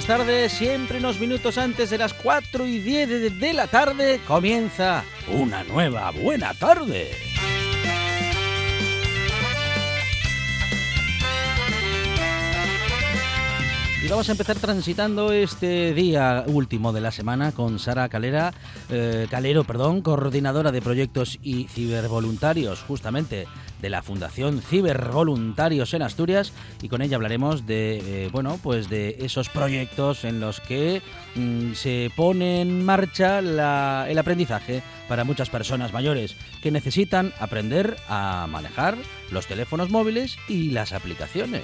Buenas tardes. Siempre unos minutos antes de las 4 y 10 de, de la tarde comienza una nueva buena tarde. Vamos a empezar transitando este día último de la semana con Sara Calera, eh, Calero, perdón, coordinadora de proyectos y cibervoluntarios, justamente de la Fundación Cibervoluntarios en Asturias, y con ella hablaremos de, eh, bueno, pues de esos proyectos en los que mm, se pone en marcha el aprendizaje para muchas personas mayores que necesitan aprender a manejar los teléfonos móviles y las aplicaciones.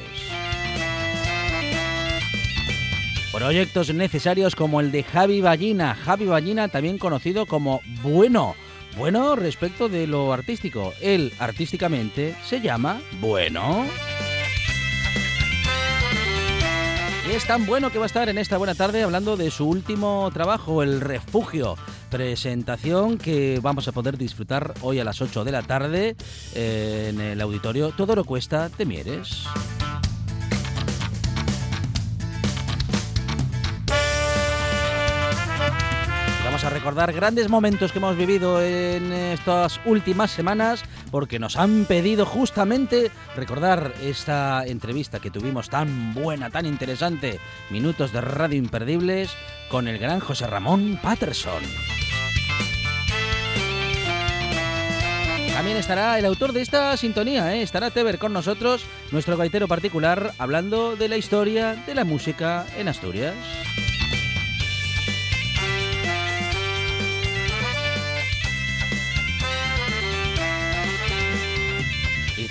Proyectos necesarios como el de Javi Ballina. Javi Ballina, también conocido como Bueno. Bueno respecto de lo artístico. Él artísticamente se llama Bueno. Y es tan bueno que va a estar en esta buena tarde hablando de su último trabajo, El Refugio. Presentación que vamos a poder disfrutar hoy a las 8 de la tarde eh, en el auditorio Todo lo cuesta de Mieres. A recordar grandes momentos que hemos vivido en estas últimas semanas porque nos han pedido justamente recordar esta entrevista que tuvimos tan buena, tan interesante, minutos de radio imperdibles con el gran José Ramón Patterson. También estará el autor de esta sintonía, ¿eh? estará Teber con nosotros, nuestro gaitero particular, hablando de la historia de la música en Asturias.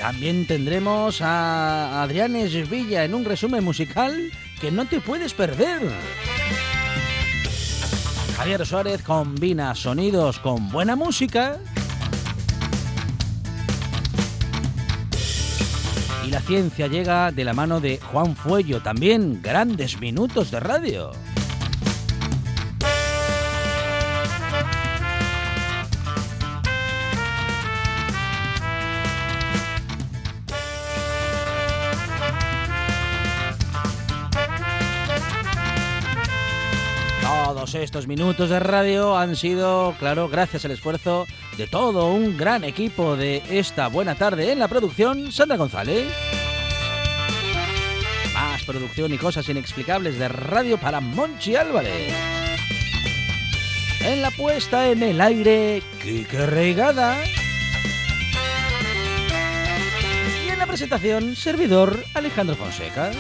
También tendremos a Adrián Esvilla en un resumen musical que no te puedes perder. Javier Suárez combina sonidos con buena música. Y la ciencia llega de la mano de Juan Fuello, también grandes minutos de radio. Estos minutos de radio han sido, claro, gracias al esfuerzo de todo un gran equipo de esta buena tarde en la producción, Sandra González. Más producción y cosas inexplicables de radio para Monchi Álvarez. En la puesta en el aire, Kike Reigada. Y en la presentación, servidor Alejandro Fonseca.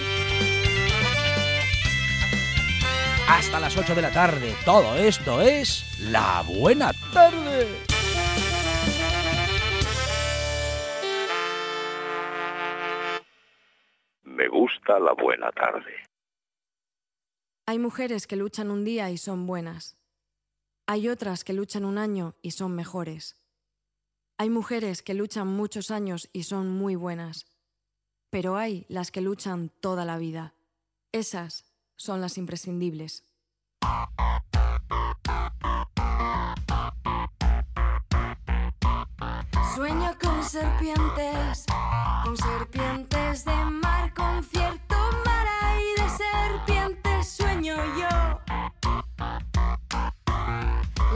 Hasta las 8 de la tarde. Todo esto es La Buena Tarde. Me gusta la buena tarde. Hay mujeres que luchan un día y son buenas. Hay otras que luchan un año y son mejores. Hay mujeres que luchan muchos años y son muy buenas. Pero hay las que luchan toda la vida. Esas son las imprescindibles. Sueño con serpientes, con serpientes de mar, con cierto mar y de serpientes sueño yo.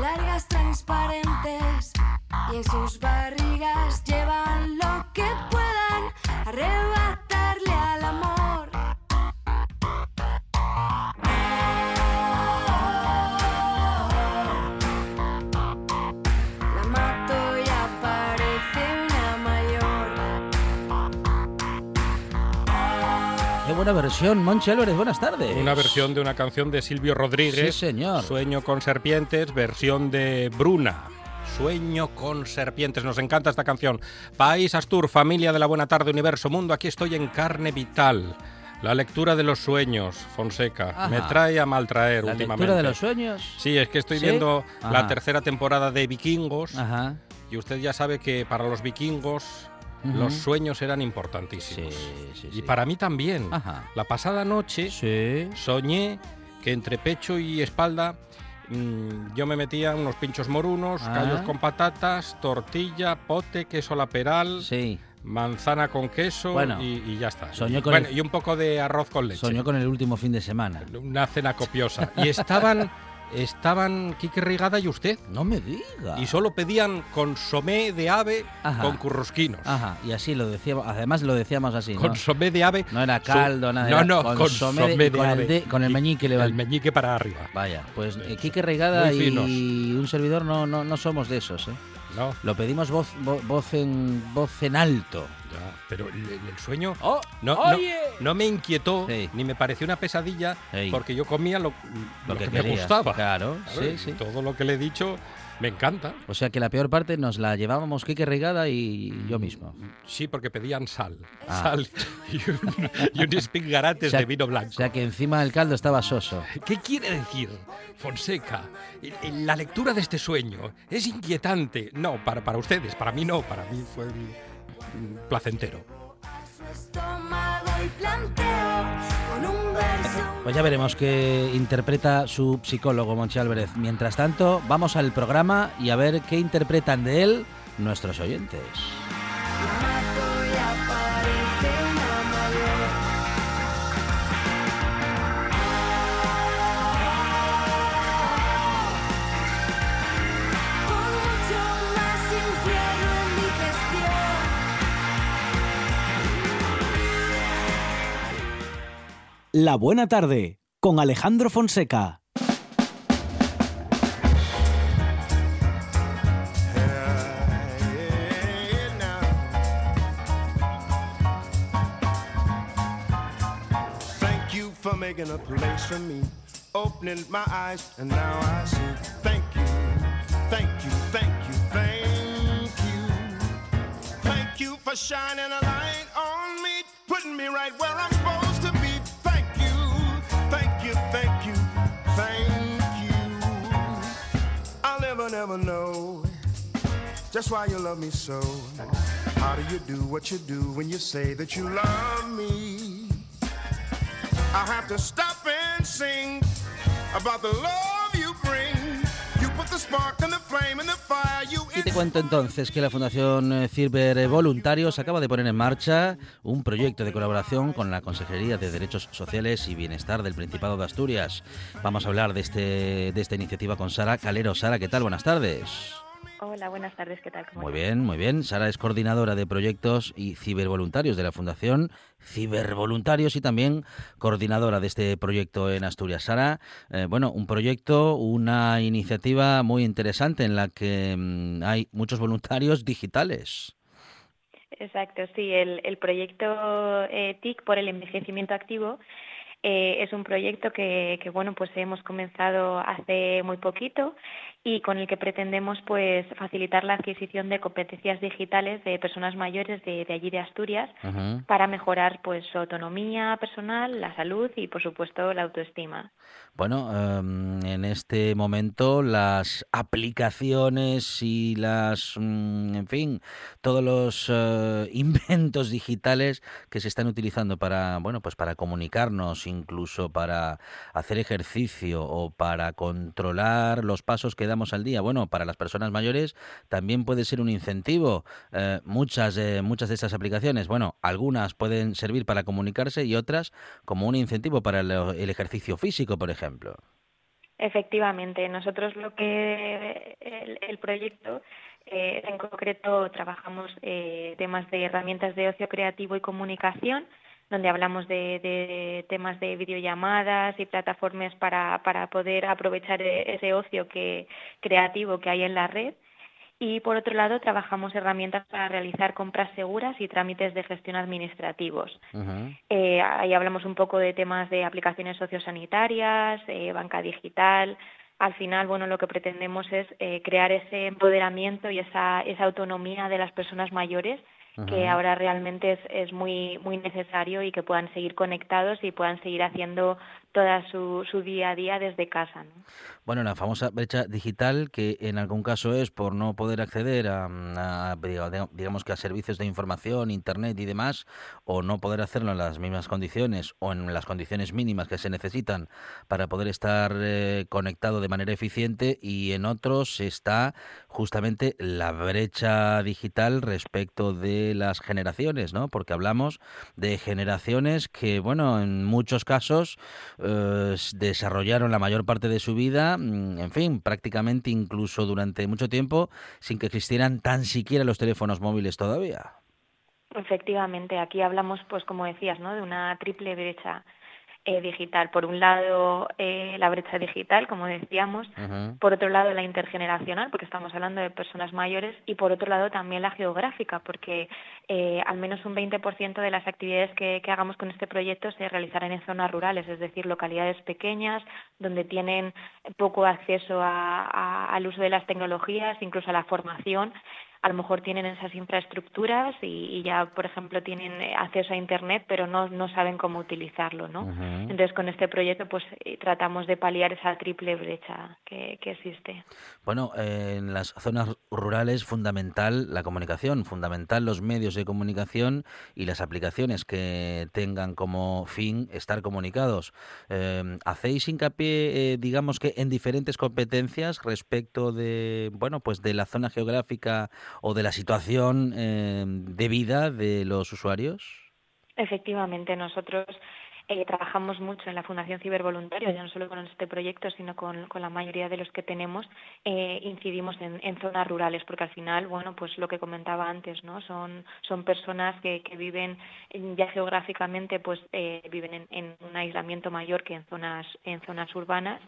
Largas transparentes y en sus barrigas llevan lo que puedan arrebatarle Versión, Monchi Álvarez, buenas tardes. Una versión de una canción de Silvio Rodríguez. Sí, señor. Sueño con serpientes, versión de Bruna. Sueño con serpientes. Nos encanta esta canción. País Astur, familia de la Buena Tarde, Universo Mundo. Aquí estoy en carne vital. La lectura de los sueños, Fonseca. Ajá. Me trae a maltraer ¿La últimamente. lectura de los sueños? Sí, es que estoy ¿Sí? viendo la Ajá. tercera temporada de Vikingos Ajá. y usted ya sabe que para los vikingos Los sueños eran Sí, importantísimos. sí, Y sí. para mí también. Ajá. La pasada noche Sí. soñé que entre pecho y espalda mm, yo me metía unos pinchos morunos, Ah. callos con patatas, tortilla, pote, queso la peral, Sí. manzana con queso Bueno, y, y ya está. soñó y, con bueno, el- y un poco de arroz con leche. Soñó con el último fin de semana. Una cena copiosa. Y estaban, estaban Quique Rigada y usted. No me diga. Y solo pedían consomé de ave Ajá. con currusquinos. Ajá, y así lo decíamos, además lo decíamos así, ¿no? Consomé de ave. No era caldo, nada, No, no, consomé consomé de- de con el ave. de- con el meñique le va- El meñique para arriba. Vaya, pues eh. Quique finos. y un servidor no, no, no somos de esos, ¿eh? No, Lo pedimos voz, vo- voz, en, voz en alto. ya. Pero el, el sueño ¡Oh! no, no, no me inquietó Sí. ni me pareció una pesadilla porque yo comía lo, Lo, lo que, que, me gustaba. Claro, sí. Todo lo que le he dicho me encanta. O sea que la peor parte nos la llevábamos Quique Reigada y yo mismo. Sí, porque pedían sal. Ah. Sal y, un, y unos pingarates O sea- de vino blanco. O sea que encima del caldo estaba soso. ¿Qué quiere decir, Fonseca? El- el- La lectura de este sueño es inquietante. No, para, para ustedes, para mí no, para mí fue mm, placentero. estómago y planteo. Pues ya veremos qué interpreta su psicólogo Monchi Álvarez. Mientras tanto, vamos al programa y a ver qué interpretan de él nuestros oyentes. La buena tarde con Alejandro Fonseca. Making a place for me, opening my eyes, and now I see. Thank you, thank you, thank you, thank you. Thank you for shining a light on me, putting me right where I'm supposed I'll never, know just why you love me so. How do you do what you do when you say that you love me? I have to stop and sing about the love Y te cuento entonces que la Fundación Ciber Voluntarios acaba de poner en marcha un proyecto de colaboración con la Consejería de Derechos Sociales y Bienestar del Principado de Asturias. Vamos a hablar de, este, de esta iniciativa con Sara Calero. Sara, ¿qué tal? Buenas tardes. Hola, buenas tardes, ¿qué tal? ¿Cómo Muy bien, muy bien. Sara es coordinadora de proyectos y cibervoluntarios de la Fundación Cibervoluntarios y también coordinadora de este proyecto en Asturias. Sara, eh, bueno, un proyecto, una iniciativa muy interesante en la que mm, hay muchos voluntarios digitales. Exacto, sí, el, el proyecto eh, TIC por el envejecimiento activo eh, es un proyecto que, que, bueno, pues hemos comenzado hace muy poquito y con el que pretendemos pues facilitar la adquisición de competencias digitales de personas mayores de, de allí de Asturias para mejorar pues su autonomía personal, la salud y por supuesto la autoestima. Bueno, em, en este momento las aplicaciones y las, mm, en fin, todos los eh, inventos digitales que se están utilizando para, bueno, pues para comunicarnos, incluso para hacer ejercicio o para controlar los pasos que damos al día. Bueno, para las personas mayores también puede ser un incentivo. Eh, muchas, de muchas de estas aplicaciones, bueno, algunas pueden servir para comunicarse y otras como un incentivo para el, ejercicio físico, por ejemplo. Efectivamente, nosotros lo que el, el proyecto eh, en concreto trabajamos eh, temas de herramientas de ocio creativo y comunicación, donde hablamos de, de temas de videollamadas y plataformas para, para poder aprovechar e- ese ocio que, creativo que hay en la red. Y por otro lado, trabajamos herramientas para realizar compras seguras y trámites de gestión administrativos. Eh, ahí hablamos un poco de temas de aplicaciones sociosanitarias, eh, banca digital. Al final, bueno, lo que pretendemos es eh, crear ese empoderamiento y esa, esa autonomía de las personas mayores que ahora realmente es, es muy muy necesario y que puedan seguir conectados y puedan seguir haciendo toda su, su día a día desde casa. ¿no? Bueno, la famosa brecha digital que en algún caso es por no poder acceder a, a, digamos que a servicios de información, internet y demás, o no poder hacerlo en las mismas condiciones o en las condiciones mínimas que se necesitan para poder estar eh, conectado de manera eficiente y en otros está justamente la brecha digital respecto de las generaciones, ¿no? Porque hablamos de generaciones que, bueno, en muchos casos eh, desarrollaron la mayor parte de su vida, mm, en fin, prácticamente incluso durante mucho tiempo, sin que existieran tan siquiera los teléfonos móviles todavía. Efectivamente, aquí hablamos, pues como decías, ¿no? de una triple brecha eh, digital. Por un lado, eh, la brecha digital, como decíamos, por otro lado, la intergeneracional, porque estamos hablando de personas mayores, y por otro lado, también la geográfica, porque eh, al menos un 20% de las actividades que, que hagamos con este proyecto se realizarán en zonas rurales, es decir, localidades pequeñas, donde tienen poco acceso a- a- al uso de las tecnologías, incluso a la formación a lo mejor tienen esas infraestructuras y, y ya, por ejemplo, tienen eh, acceso a Internet, pero no, no saben cómo utilizarlo, ¿no? Entonces, con este proyecto, pues eh, tratamos de paliar esa triple brecha que, que existe. Bueno, eh, en las zonas rurales fundamental la comunicación, fundamental los medios de comunicación y las aplicaciones que tengan como fin estar comunicados. Eh, ¿Hacéis hincapié, eh, digamos que en diferentes competencias respecto de, bueno, pues de la zona geográfica o de la situación eh, de vida de los usuarios? Efectivamente, nosotros eh, trabajamos mucho en la Fundación Cibervoluntarios, ya no solo con este proyecto, sino con, con la mayoría de los que tenemos, eh, incidimos en, en zonas rurales, porque al final, bueno, pues lo que comentaba antes, ¿no? Son, son personas que, que viven en- ya geográficamente, pues viven en, en un aislamiento mayor que en zonas, en zonas urbanas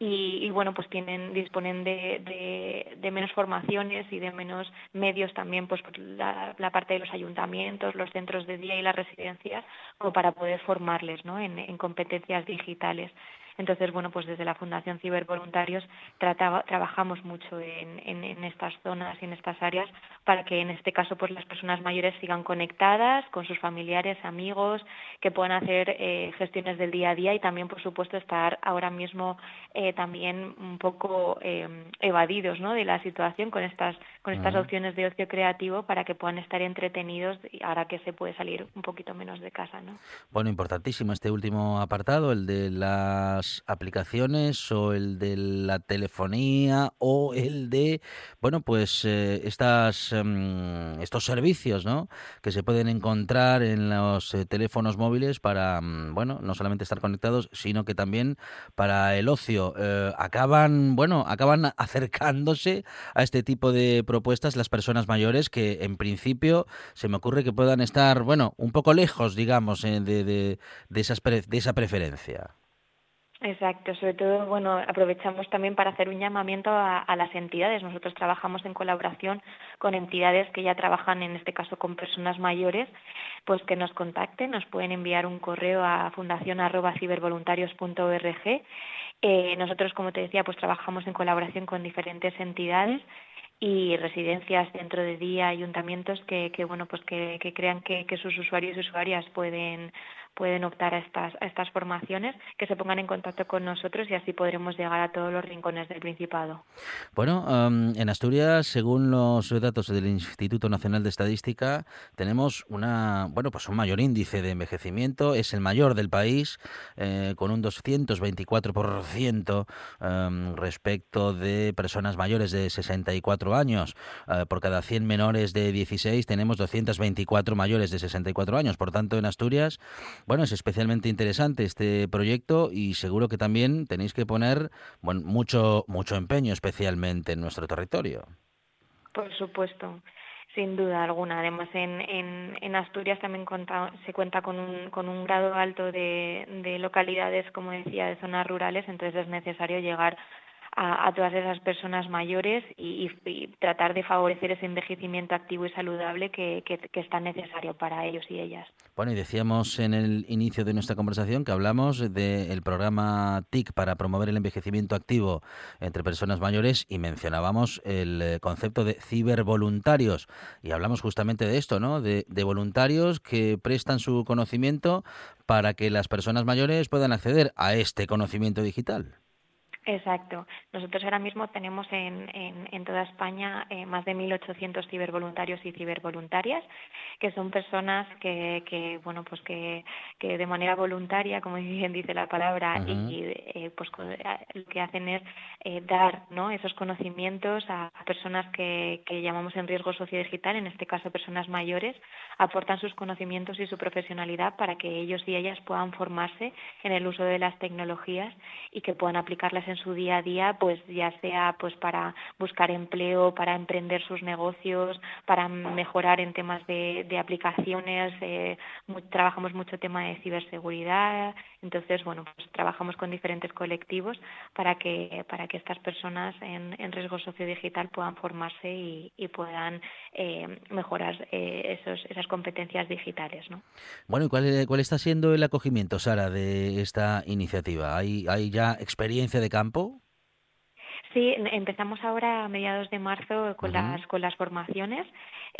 y, y, bueno pues tienen disponen de, de, de menos formaciones y de menos medios también pues por la, parte de los ayuntamientos los centros de día y las residencias como para poder formarles ¿no? en, en competencias digitales entonces bueno pues desde la Fundación Cibervoluntarios trabajamos mucho en, estas zonas y en estas áreas para que en este caso pues las personas mayores sigan conectadas con sus familiares amigos que puedan hacer eh, gestiones del día a día y también por supuesto estar ahora mismo eh, también un poco eh, evadidos de la situación con estas con estas opciones de ocio creativo para que puedan estar entretenidos ahora que se puede salir un poquito menos de casa ¿no? Bueno, importantísimo este último apartado, el de las aplicaciones o el de la telefonía o el de, bueno, pues eh, estas, em, estos servicios, ¿no? Que se pueden encontrar en los eh, teléfonos móviles para, mm, bueno, no solamente estar conectados, sino que también para el ocio. Eh, acaban, bueno, acaban acercándose a este tipo de propuestas las personas mayores que en principio se me ocurre que puedan estar, bueno, un poco lejos, digamos, eh, de, de, de, esas de esa preferencia. Exacto, sobre todo, bueno, aprovechamos también para hacer un llamamiento a, las entidades. Nosotros trabajamos en colaboración con entidades que ya trabajan, en este caso, con personas mayores, pues que nos contacten, nos pueden enviar un correo a fundación@cibervoluntarios.org. Eh, nosotros, como te decía, pues trabajamos en colaboración con diferentes entidades y residencias dentro de día, ayuntamientos que, que bueno, pues que, que crean que, que sus usuarios y usuarias pueden pueden optar a estas, a estas formaciones, que se pongan en contacto con nosotros y así podremos llegar a todos los rincones del Principado. Bueno, um, en Asturias, según los datos del Instituto Nacional de Estadística, tenemos una, bueno, pues un mayor índice de envejecimiento, es el mayor del país, eh, con un 224% um, respecto de personas mayores de 64 años. Uh, por cada 100 menores de 16 tenemos 224 mayores de 64 años. Por tanto, en Asturias bueno, es especialmente interesante este proyecto y seguro que también tenéis que poner bueno, mucho, mucho empeño, especialmente en nuestro territorio. Por supuesto, sin duda alguna. Además, en, en, Asturias también cuenta, se cuenta con un, con un grado alto de localidades, como decía, de zonas rurales, entonces es necesario llegar a, todas esas personas mayores y, tratar de favorecer ese envejecimiento activo y saludable que, que, es tan necesario para ellos y ellas. Bueno, y decíamos en el inicio de nuestra conversación que hablamos del programa TIC para promover el envejecimiento activo entre personas mayores y mencionábamos el eh, concepto de cibervoluntarios. Y hablamos justamente de esto, ¿no? De voluntarios que prestan su conocimiento para que las personas mayores puedan acceder a este conocimiento digital. Exacto. Nosotros ahora mismo tenemos en, en, toda España eh, más de 1.800 cibervoluntarios y cibervoluntarias, que son personas que, que bueno, pues que, que, de manera voluntaria, como bien dice la palabra, y eh, pues eh, lo que hacen es dar ¿no? esos conocimientos a, personas que, que llamamos en riesgo sociodigital, en este caso personas mayores, aportan sus conocimientos y su profesionalidad para que ellos y ellas puedan formarse en el uso de las tecnologías y que puedan aplicarlas en su día a día, pues ya sea pues para buscar empleo, para emprender sus negocios, para mejorar en temas de, aplicaciones. Eh, trabajamos mucho tema de ciberseguridad, entonces bueno, pues trabajamos con diferentes colectivos para que para que estas personas en, riesgo sociodigital puedan formarse y, puedan eh, mejorar eh, esos, esas competencias digitales, ¿no? Bueno, ¿y cuál, cuál está siendo el acogimiento, Sara, de esta iniciativa? ¿Hay, hay ya experiencia de campo? Sí, empezamos ahora a mediados de marzo con las con las formaciones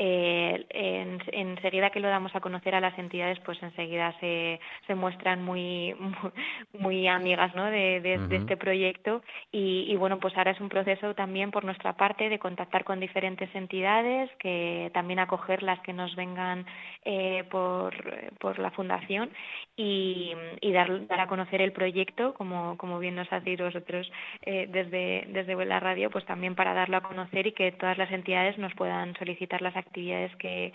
eh, en, enseguida que lo damos a conocer a las entidades, pues enseguida se, se muestran muy, muy, amigas ¿no? de, de, este proyecto y, bueno, pues ahora es un proceso también por nuestra parte de contactar con diferentes entidades, que también acoger las que nos vengan eh, por, por la fundación y, y dar, dar, a conocer el proyecto, como, como bien nos hacéis vosotros eh, desde, desde la radio, pues también para darlo a conocer y que todas las entidades nos puedan solicitar las actividades que,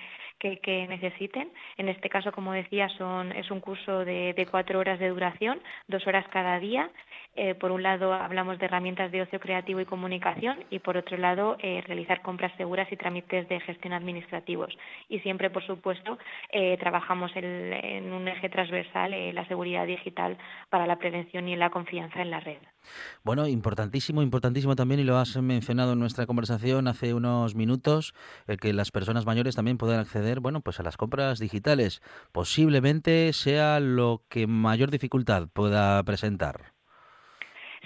que, necesiten. En este caso, como decía, son, es un curso de, cuatro horas de duración, dos horas cada día. Eh, por un lado, hablamos de herramientas de ocio creativo y comunicación y, por otro lado, eh, realizar compras seguras y trámites de gestión administrativos. Y siempre, por supuesto, eh, trabajamos en un eje transversal la seguridad digital para la prevención y la confianza en la red. Bueno, importantísimo, importantísimo también, y lo has mencionado en nuestra conversación hace unos minutos, el que las personas mayores también puedan acceder, bueno, pues a las compras digitales. Posiblemente sea lo que mayor dificultad pueda presentar.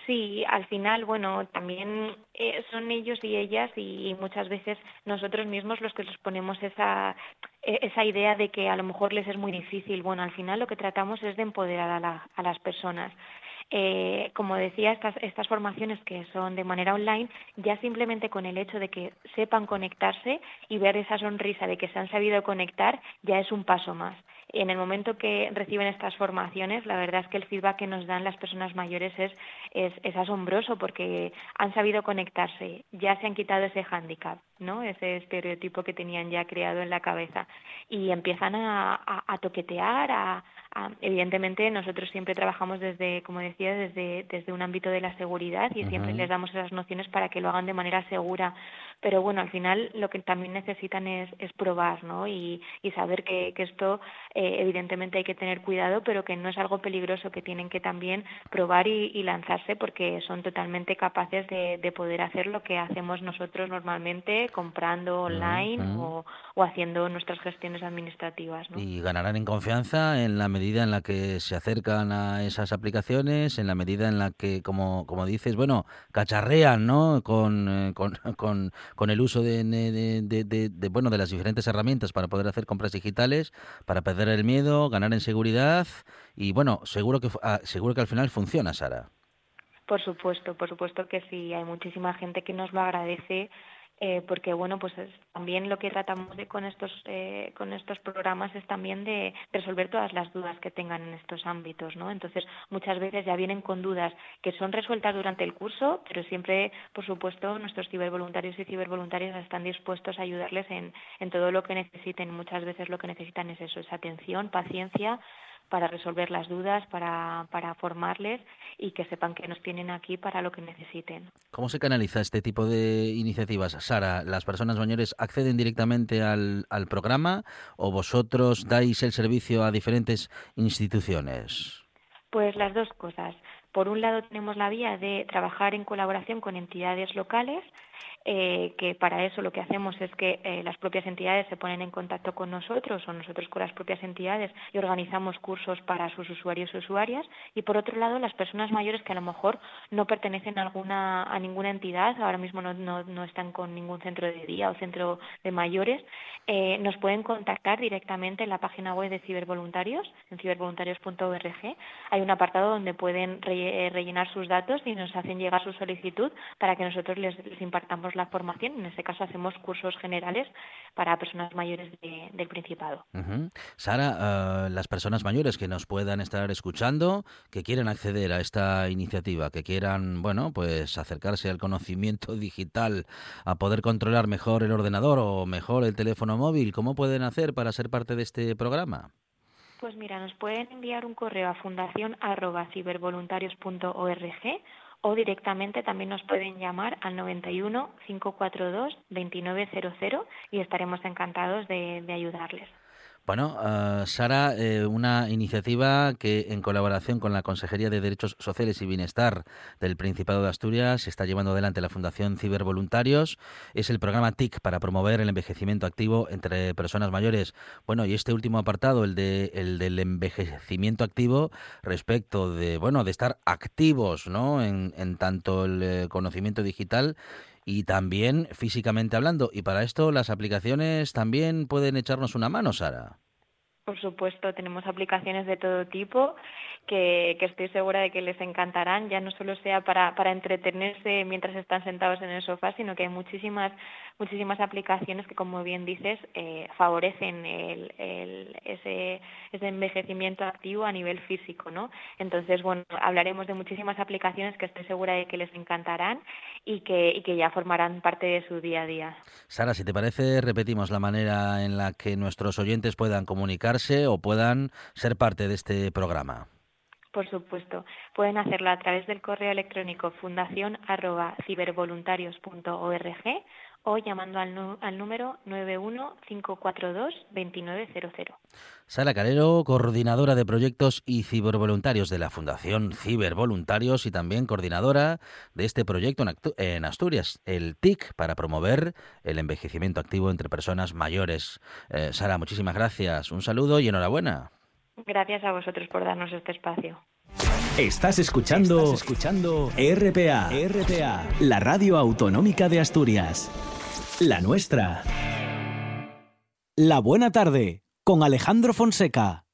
Sí, al final, bueno, también eh, son ellos y ellas y, muchas veces nosotros mismos los que les ponemos esa, e, esa idea de que a lo mejor les es muy difícil. Bueno, al final lo que tratamos es de empoderar a, a las personas. Eh, como decía, estas, estas formaciones que son de manera online, ya simplemente con el hecho de que sepan conectarse y ver esa sonrisa de que se han sabido conectar, ya es un paso más. En el momento que reciben estas formaciones, la verdad es que el feedback que nos dan las personas mayores es, es, es asombroso porque han sabido conectarse, ya se han quitado ese hándicap, ¿no? ese estereotipo que tenían ya creado en la cabeza y empiezan a, a, a toquetear, a, evidentemente nosotros siempre trabajamos desde, como decía, desde, desde un ámbito de la seguridad y siempre les damos esas nociones para que lo hagan de manera segura. Pero bueno, al final lo que también necesitan es, es probar, ¿no? Y, y saber que, que esto eh, evidentemente hay que tener cuidado, pero que no es algo peligroso, que tienen que también probar y, y lanzarse porque son totalmente capaces de, de, poder hacer lo que hacemos nosotros normalmente, comprando online o, o, haciendo nuestras gestiones administrativas. ¿no? Y ganarán en confianza en la medida en la que se acercan a esas aplicaciones, en la medida en la que, como, como dices, bueno, cacharrean ¿no? con, eh, con, con, con, el uso de, de, de, bueno, de las diferentes herramientas para poder hacer compras digitales, para perder el miedo, ganar en seguridad y, bueno, seguro que, ah, seguro que al final funciona, Sara. Por supuesto, por supuesto que sí. Hay muchísima gente que nos lo agradece eh, porque bueno pues también lo que tratamos de con estos eh, con estos programas es también de resolver todas las dudas que tengan en estos ámbitos no entonces muchas veces ya vienen con dudas que son resueltas durante el curso pero siempre por supuesto nuestros cibervoluntarios y cibervoluntarias están dispuestos a ayudarles en, en todo lo que necesiten muchas veces lo que necesitan es eso es atención paciencia para resolver las dudas, para, para formarles y que sepan que nos tienen aquí para lo que necesiten. ¿Cómo se canaliza este tipo de iniciativas? Sara, ¿las personas mayores acceden directamente al, al programa o vosotros dais el servicio a diferentes instituciones? Pues las dos cosas Por un lado tenemos la vía de trabajar en colaboración con entidades locales eh, que para eso lo que hacemos es que eh, las propias entidades se ponen en contacto con nosotros o nosotros con las propias entidades y organizamos cursos para sus usuarios y usuarias. Y por otro lado las personas mayores que a lo mejor no pertenecen a alguna a ninguna entidad ahora mismo no, no, no están con ningún centro de día o centro de mayores eh, nos pueden contactar directamente en la página web de cibervoluntarios en cibervoluntarios.org hay un apartado donde pueden re, rellenar sus datos y nos hacen llegar su solicitud para que nosotros les, les impartamos la formación. En este caso hacemos cursos generales para personas mayores de, del Principado. Uh -huh. Sara, uh, las personas mayores que nos puedan estar escuchando, que quieran acceder a esta iniciativa, que quieran, bueno, pues acercarse al conocimiento digital, a poder controlar mejor el ordenador o mejor el teléfono móvil, ¿cómo pueden hacer para ser parte de este programa? Pues mira, nos pueden enviar un correo a fundación@cibervoluntarios.org o directamente también nos pueden llamar al 91 542 2900 y estaremos encantados de, de ayudarles. Bueno, uh, Sara, eh, una iniciativa que en colaboración con la Consejería de Derechos Sociales y Bienestar del Principado de Asturias está llevando adelante la Fundación Cibervoluntarios. Es el programa TIC para promover el envejecimiento activo entre personas mayores. Bueno, y este último apartado, el, de, el del envejecimiento activo, respecto de, bueno, de estar activos ¿no? en, en tanto el eh, conocimiento digital y también físicamente hablando. Y para esto las aplicaciones también pueden echarnos una mano, Sara. Por supuesto, tenemos aplicaciones de todo tipo que, que, estoy segura de que les encantarán, ya no solo sea para, para entretenerse mientras están sentados en el sofá, sino que hay muchísimas, muchísimas aplicaciones que, como bien dices, eh, favorecen el, el, ese, ese envejecimiento activo a nivel físico, ¿no? Entonces, bueno, hablaremos de muchísimas aplicaciones que estoy segura de que les encantarán y que, y que ya formarán parte de su día a día. Sara, si te parece, repetimos la manera en la que nuestros oyentes puedan comunicarse o puedan ser parte de este programa. Por supuesto, pueden hacerlo a través del correo electrónico fundación cibervoluntarios.org o llamando al, al número 915422900. Sara Calero, coordinadora de proyectos y cibervoluntarios de la Fundación Cibervoluntarios y también coordinadora de este proyecto en Asturias, el TIC, para promover el envejecimiento activo entre personas mayores. Eh, Sara, muchísimas gracias, un saludo y enhorabuena. Gracias a vosotros por darnos este espacio. Estás escuchando, Estás escuchando RPA, RPA, la radio autonómica de Asturias. La nuestra. La buena tarde, con Alejandro Fonseca.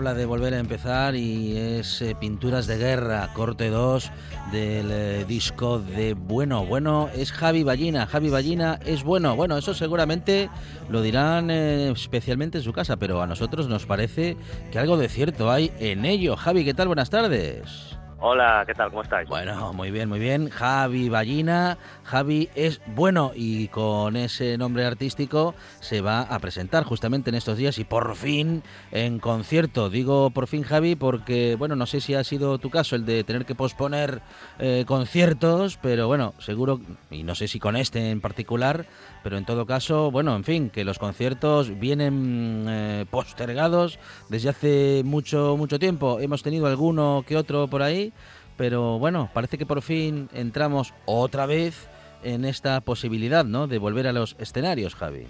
Habla de volver a empezar y es eh, Pinturas de Guerra, corte 2 del eh, disco de Bueno. Bueno, es Javi Ballina. Javi Ballina es bueno. Bueno, eso seguramente lo dirán eh, especialmente en su casa, pero a nosotros nos parece que algo de cierto hay en ello. Javi, ¿qué tal? Buenas tardes. Hola, ¿qué tal? ¿Cómo estáis? Bueno, muy bien, muy bien. Javi Ballina. Javi es bueno y con ese nombre artístico se va a presentar justamente en estos días y por fin en concierto. Digo por fin, Javi, porque, bueno, no sé si ha sido tu caso el de tener que posponer eh, conciertos, pero bueno, seguro, y no sé si con este en particular, pero en todo caso, bueno, en fin, que los conciertos vienen eh, postergados desde hace mucho, mucho tiempo. Hemos tenido alguno que otro por ahí, pero bueno, parece que por fin entramos otra vez en esta posibilidad, ¿no? De volver a los escenarios, Javi.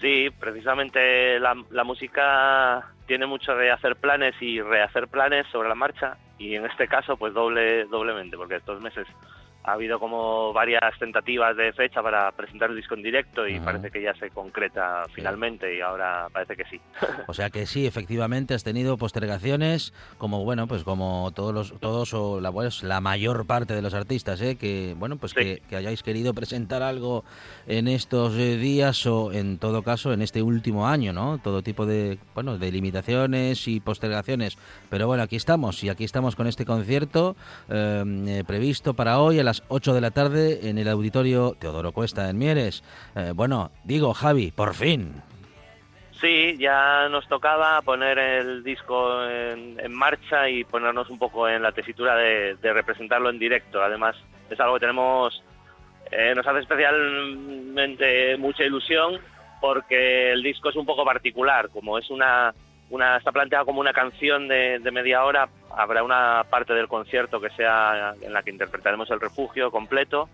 Sí, precisamente la, la música tiene mucho de hacer planes y rehacer planes sobre la marcha y en este caso pues doble doblemente porque estos meses ha habido como varias tentativas de fecha para presentar el disco en directo y Ajá. parece que ya se concreta finalmente y ahora parece que sí. O sea que sí, efectivamente has tenido postergaciones, como bueno, pues como todos los, todos o la, pues, la mayor parte de los artistas, ¿eh? que bueno, pues que, que hayáis querido presentar algo en estos eh, días o en todo caso en este último año, ¿no? Todo tipo de bueno, de limitaciones y postergaciones. Pero bueno, aquí estamos y aquí estamos con este concierto eh, eh, previsto para hoy a las 8 de la tarde en el auditorio Teodoro Cuesta en Mieres. Eh, bueno, digo Javi, por fin. Sí, ya nos tocaba poner el disco en, marcha y ponernos un poco en la tesitura de, de representarlo en directo. Además, es algo que tenemos, eh, nos hace especialmente mucha ilusión porque el disco es un poco particular, como es una, una está planteado como una canción de, de media hora, habrá una parte del concierto que sea en la que interpretaremos el refugio completo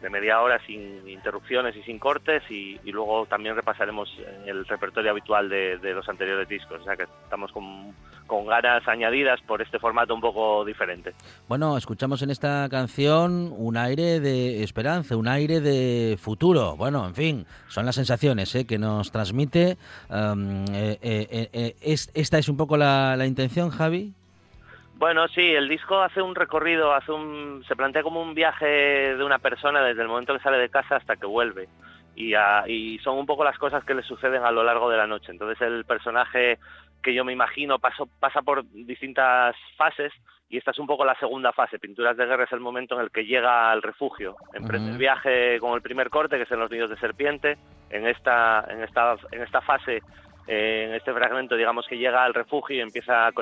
de media hora sin interrupciones y sin cortes y, luego también repasaremos el repertorio habitual de, los anteriores discos, o sea que estamos con, con ganas añadidas por este formato un poco diferente. Bueno, escuchamos en esta canción un aire de esperanza, un aire de futuro. Bueno, en fin, son las sensaciones ¿eh? que nos transmite. Um, eh, eh, eh, es, ¿Esta es un poco la intención, Javi? Bueno, sí, el disco hace un recorrido, hace un, se plantea como un viaje de una persona desde el momento que sale de casa hasta que vuelve. Y, a- y son un poco las cosas que le suceden a lo largo de la noche. Entonces el personaje que yo me imagino paso- pasa por distintas fases y esta es un poco la segunda fase. Pinturas de guerra es el momento en el que llega al refugio, emprende el viaje con el primer corte, que es en los nidos de serpiente. En esta, en esta, en esta fase en este fragmento, digamos que llega al refugio y empieza a,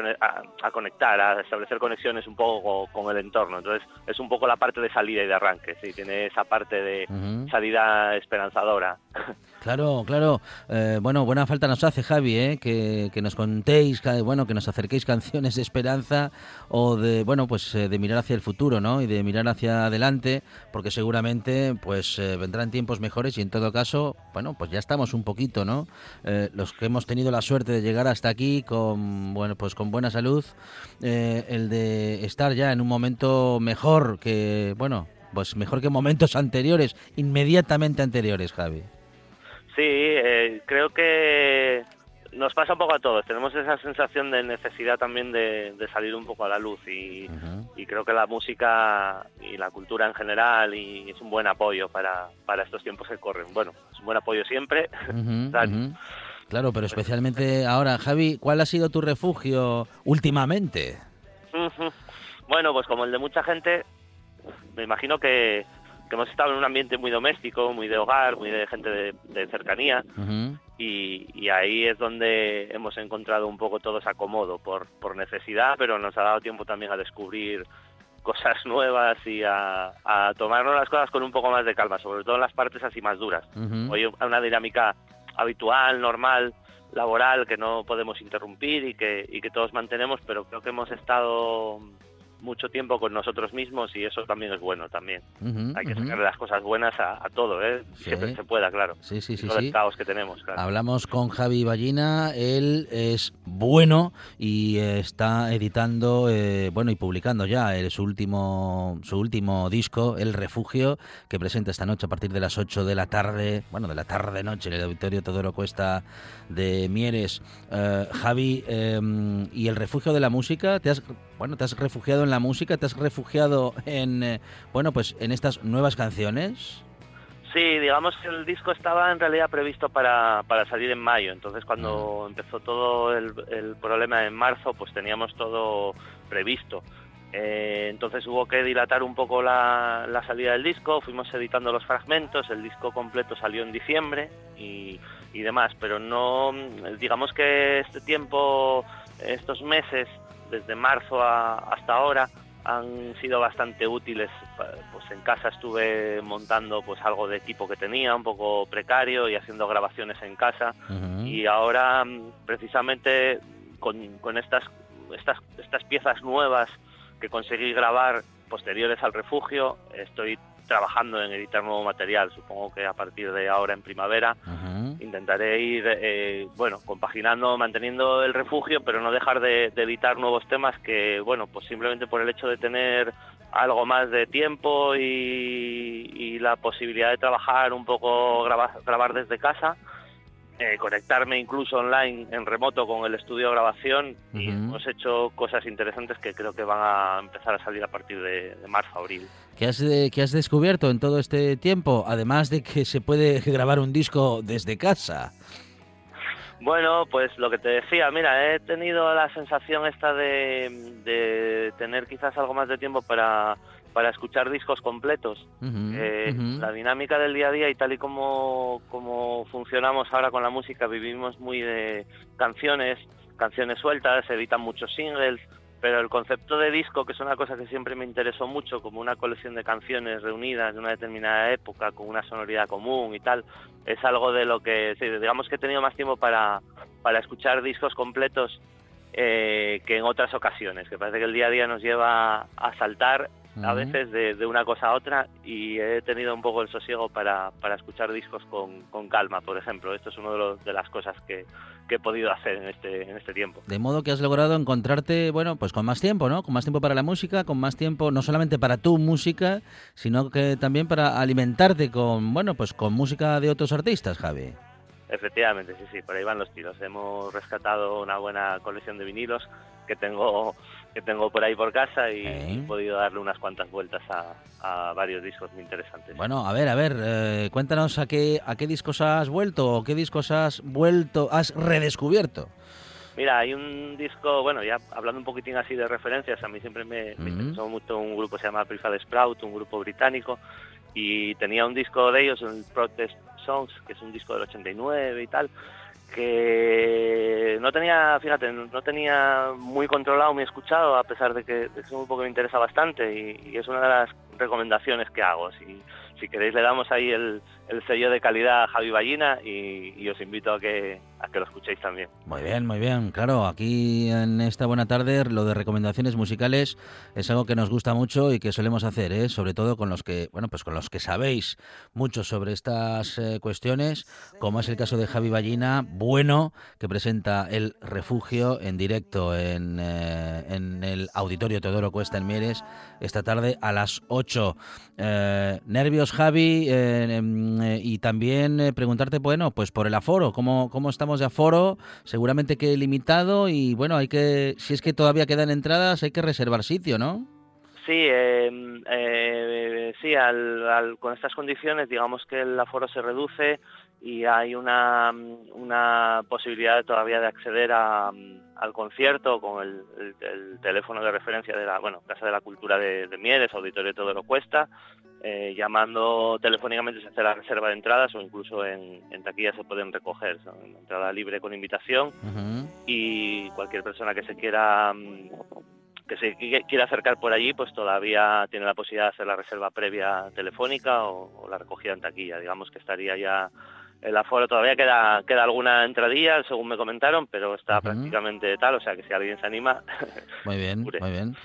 a- conectar, a establecer conexiones un poco con, el entorno. Entonces, es un poco la parte de salida y de arranque, sí, tiene esa parte de salida esperanzadora. Claro, claro. Eh, bueno, buena falta nos hace, Javi, ¿eh? que, que nos contéis, ca- bueno, que nos acerquéis canciones de esperanza o de, bueno, pues eh, de mirar hacia el futuro, ¿no? Y de mirar hacia adelante, porque seguramente, pues eh, vendrán tiempos mejores y en todo caso, bueno, pues ya estamos un poquito, ¿no? Los que hemos tenido la suerte de llegar hasta aquí con, bueno, pues con buena salud, el de estar ya en un momento mejor que, bueno, pues mejor que momentos anteriores, inmediatamente anteriores, Javi. Sí, eh, creo que nos pasa un poco a todos. Tenemos esa sensación de necesidad también de, de salir un poco a la luz y, y creo que la música y la cultura en general y es un buen apoyo para, para estos tiempos que corren. Bueno, es un buen apoyo siempre. Claro. pero especialmente ahora, Javi, ¿cuál ha sido tu refugio últimamente? Bueno, pues como el de mucha gente, me imagino que, que hemos estado en un ambiente muy doméstico, muy de hogar, muy de gente de, de cercanía, y, y ahí es donde hemos encontrado un poco todos acomodo por, por necesidad, pero nos ha dado tiempo también a descubrir cosas nuevas y a, a tomarnos las cosas con un poco más de calma, sobre todo en las partes así más duras. ujú. Hoy una dinámica habitual, normal, laboral, que no podemos interrumpir y que, y que todos mantenemos, pero creo que hemos estado mucho tiempo con nosotros mismos y eso también es bueno también. Hay que sacarle las cosas buenas a, a todo, ¿eh? Sí. Siempre que se pueda, claro. Sí, sí, sí, Todo sí. el caos que tenemos, claro. Hablamos con Javi Ballina, él es bueno y está editando, eh, bueno, y publicando ya eh, su último su último disco, El Refugio, que presenta esta noche a partir de las 8 de la tarde, bueno, de la tarde noche en el auditorio Todoro Cuesta de Mieres. Eh, Javi, eh, ¿y el refugio de la música? ¿Te has, bueno, te has refugiado en la música? ¿Te has refugiado en, eh, bueno, pues en estas nuevas canciones? Sí, digamos que el disco estaba en realidad previsto para, para salir en mayo, entonces cuando empezó todo el, el problema en marzo, pues teníamos todo previsto. Eh, entonces hubo que dilatar un poco la, la salida del disco, fuimos editando los fragmentos, el disco completo salió en diciembre y, y demás, pero no, digamos que este tiempo, estos meses, desde marzo a- hasta ahora, han sido bastante útiles. Pues en casa estuve montando pues algo de equipo que tenía, un poco precario, y haciendo grabaciones en casa. Y ahora, mm, precisamente, con, con estas, estas, estas piezas nuevas que conseguí grabar posteriores al refugio, estoy trabajando en editar nuevo material. Supongo que a partir de ahora en primavera intentaré ir, eh, bueno, compaginando, manteniendo el refugio, pero no dejar de, de editar nuevos temas que, bueno, pues simplemente por el hecho de tener algo más de tiempo y, y la posibilidad de trabajar un poco, grabar, grabar desde casa, eh, conectarme incluso online en remoto con el estudio de grabación y Ujú. hemos hecho cosas interesantes que creo que van a empezar a salir a partir de, de marzo, abril. ¿Qué has, de- qué has descubierto en todo este tiempo? Además de que se puede grabar un disco desde casa. Bueno, pues lo que te decía, mira, he tenido la sensación esta de, de tener quizás algo más de tiempo para, para escuchar discos completos. Eh. La dinámica del día a día y tal y como, como funcionamos ahora con la música, vivimos muy de canciones, canciones sueltas, se editan muchos singles, pero el concepto de disco, que es una cosa que siempre me interesó mucho, como una colección de canciones reunidas de una determinada época, con una sonoridad común y tal, es algo de lo que, digamos que he tenido más tiempo para, para escuchar discos completos eh, que en otras ocasiones, que parece que el día a día nos lleva a saltar a veces de, de una cosa a otra y he tenido un poco el sosiego para, para escuchar discos con, con calma, por ejemplo. Esto es una de, los- de las cosas que, que he podido hacer en este, en este tiempo. De modo que has logrado encontrarte, bueno, pues con más tiempo, ¿no? Con más tiempo para la música, con más tiempo no solamente para tu música, sino que también para alimentarte con, bueno, pues con música de otros artistas, Javi. Efectivamente, sí, sí, por ahí van los tiros. Hemos rescatado una buena colección de vinilos que tengo que tengo por ahí por casa y Eh. he podido darle unas cuantas vueltas a, a varios discos muy interesantes. Bueno, a ver, a ver, eh, cuéntanos a qué, a qué discos has vuelto o qué discos has vuelto, has redescubierto. Mira, hay un disco, bueno, ya hablando un poquitín así de referencias, a mí siempre me, me Ujú. interesó mucho un grupo que se llama Prefab Sprout, un grupo británico, y tenía un disco de ellos, el Protest Songs, que es un disco del 89 y tal, que no tenía, fíjate, no tenía muy controlado, muy escuchado, a pesar de que es un grupo que me interesa bastante y, es una de las recomendaciones que hago. Si queréis le damos ahí el, el sello de calidad Javi Ballina y, os invito a que, a que lo escuchéis también. Muy bien, muy bien. Claro, aquí en esta buena tarde lo de recomendaciones musicales es algo que nos gusta mucho y que solemos hacer, ¿eh? sobre todo con los que, bueno, pues con los que sabéis mucho sobre estas eh, cuestiones, como es el caso de Javi Ballina, bueno, que presenta El Refugio en directo en, eh, en el Auditorio Teodoro Cuesta en Mieres esta tarde a las 8. Eh, nervios, Javi, eh, em, y también eh, preguntarte, bueno, pues por el aforo, ¿cómo, ¿cómo estamos de aforo? Seguramente que limitado y bueno, hay que, si es que todavía quedan entradas, hay que reservar sitio, ¿no? Sí, eh, eh, sí, al- al- con estas condiciones, digamos que el aforo se reduce y hay una, una posibilidad todavía de acceder a, al concierto con el, el- el teléfono de referencia de la bueno, Casa de la Cultura de, de Mieres, Auditorio Todo lo Cuesta, eh, llamando telefónicamente se hace la reserva de entradas o incluso en, en taquilla se pueden recoger, son entrada libre con invitación y cualquier persona que se quiera mm, que se qui- quiera acercar por allí pues todavía tiene la posibilidad de hacer la reserva previa telefónica o, o la recogida en taquilla. Digamos que estaría ya el aforo todavía queda queda alguna entradilla según me comentaron pero está prácticamente tal o sea que si alguien se anima Muy bien, muy bien.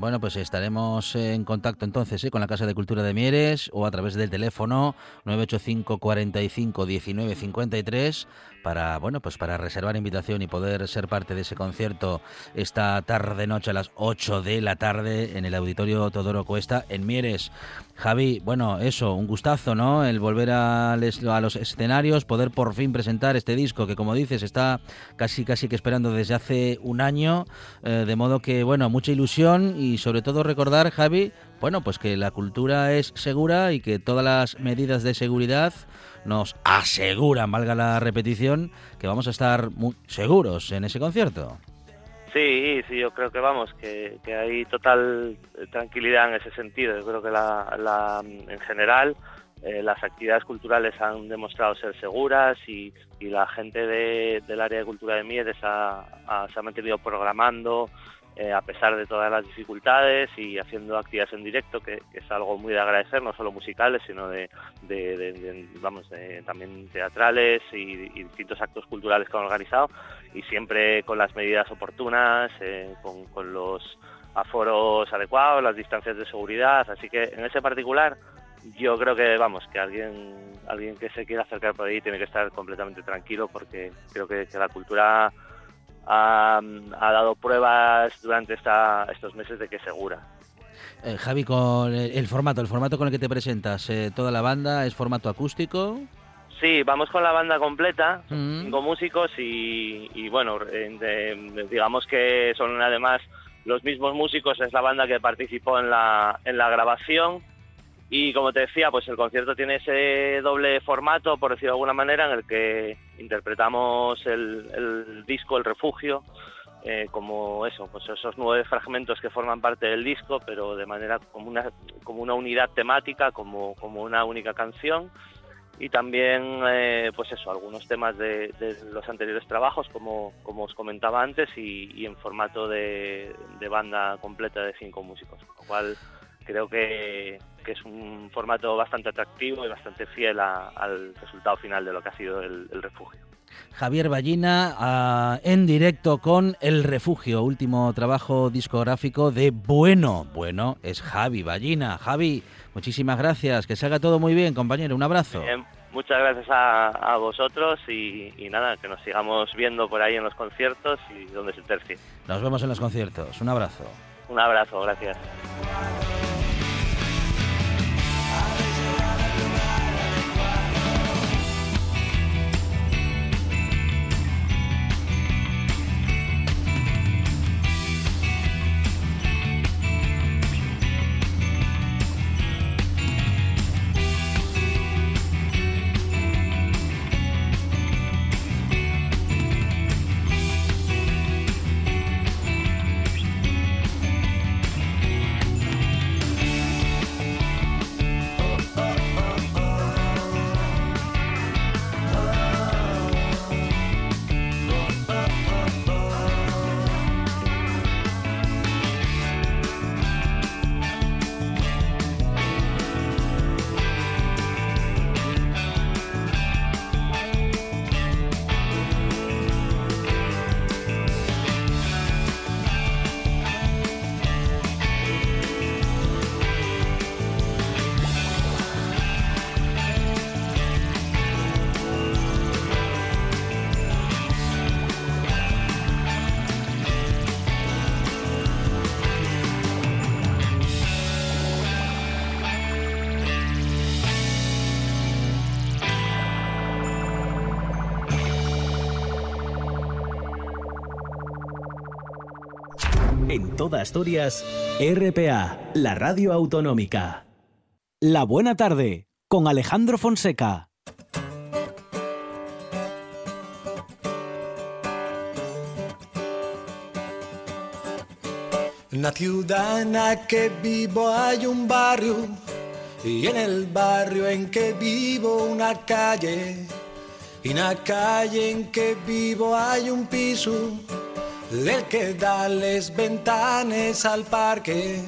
Bueno, pues estaremos en contacto entonces ¿eh? con la Casa de Cultura de Mieres o a través del teléfono 985 45 19 53 para, bueno, pues para reservar invitación y poder ser parte de ese concierto esta tarde noche a las 8 de la tarde en el Auditorio Todoro Cuesta en Mieres. Javi, bueno, eso, un gustazo, ¿no? El volver a, les- a los escenarios, poder por fin presentar este disco que como dices está casi casi que esperando desde hace un año, eh, de modo que, bueno, mucha ilusión y sobre todo recordar, Javi, bueno, pues que la cultura es segura y que todas las medidas de seguridad nos aseguran, valga la repetición, que vamos a estar muy seguros en ese concierto. Sí, sí, yo creo que vamos, que, que hay total tranquilidad en ese sentido. Yo creo que la, la- en general eh, las actividades culturales han demostrado ser seguras y, la gente de- del área de cultura de Mieres ha- se ha mantenido programando eh, a pesar de todas las dificultades y haciendo actividades en directo, que, es algo muy de agradecer, no solo musicales, sino de, de- de- vamos, también teatrales y, distintos actos culturales que han organizado y siempre con las medidas oportunas, eh, con, los aforos adecuados, las distancias de seguridad, así que en ese particular yo creo que vamos que alguien alguien que se quiera acercar por ahí tiene que estar completamente tranquilo porque creo que la cultura ha, ha dado pruebas durante esta, estos meses de que es segura. Eh, Javi, con el, el formato, el formato con el que te presentas, eh, toda la banda es formato acústico. Sí, vamos con la banda completa, Mm. cinco músicos y, y bueno, eh, digamos que son además los mismos músicos, es la banda que participó en la, en la grabación y como te decía, pues el concierto tiene ese doble formato, por decirlo de alguna manera, en el que interpretamos el, el disco El Refugio, eh, como eso, pues esos nueve fragmentos que forman parte del disco, pero de manera como una, como una unidad temática, como, como una única canción. Y también pues pues eso algunos temas de, los anteriores trabajos como, como os comentaba antes y, en formato de, de, banda completa de cinco músicos lo cual creo que, que, es un formato bastante atractivo y bastante fiel a, al resultado final de lo que ha sido el, el refugio Javier Ballina uh, en directo con El Refugio, último trabajo discográfico de Bueno. Bueno, es Javi Ballina. Javi, muchísimas gracias. Que se haga todo muy bien, compañero. Un abrazo. Bien, muchas gracias a, a vosotros y, y, nada, que nos sigamos viendo por ahí en los conciertos y donde se tercie. Nos vemos en los conciertos. Un abrazo. Un abrazo, gracias. Toda Asturias, RPA, la radio autonómica. La buena tarde, con Alejandro Fonseca. En la ciudad en la que vivo hay un barrio y en el barrio en que vivo una calle. Y en la calle en que vivo hay un piso del que da les ventanas al parque.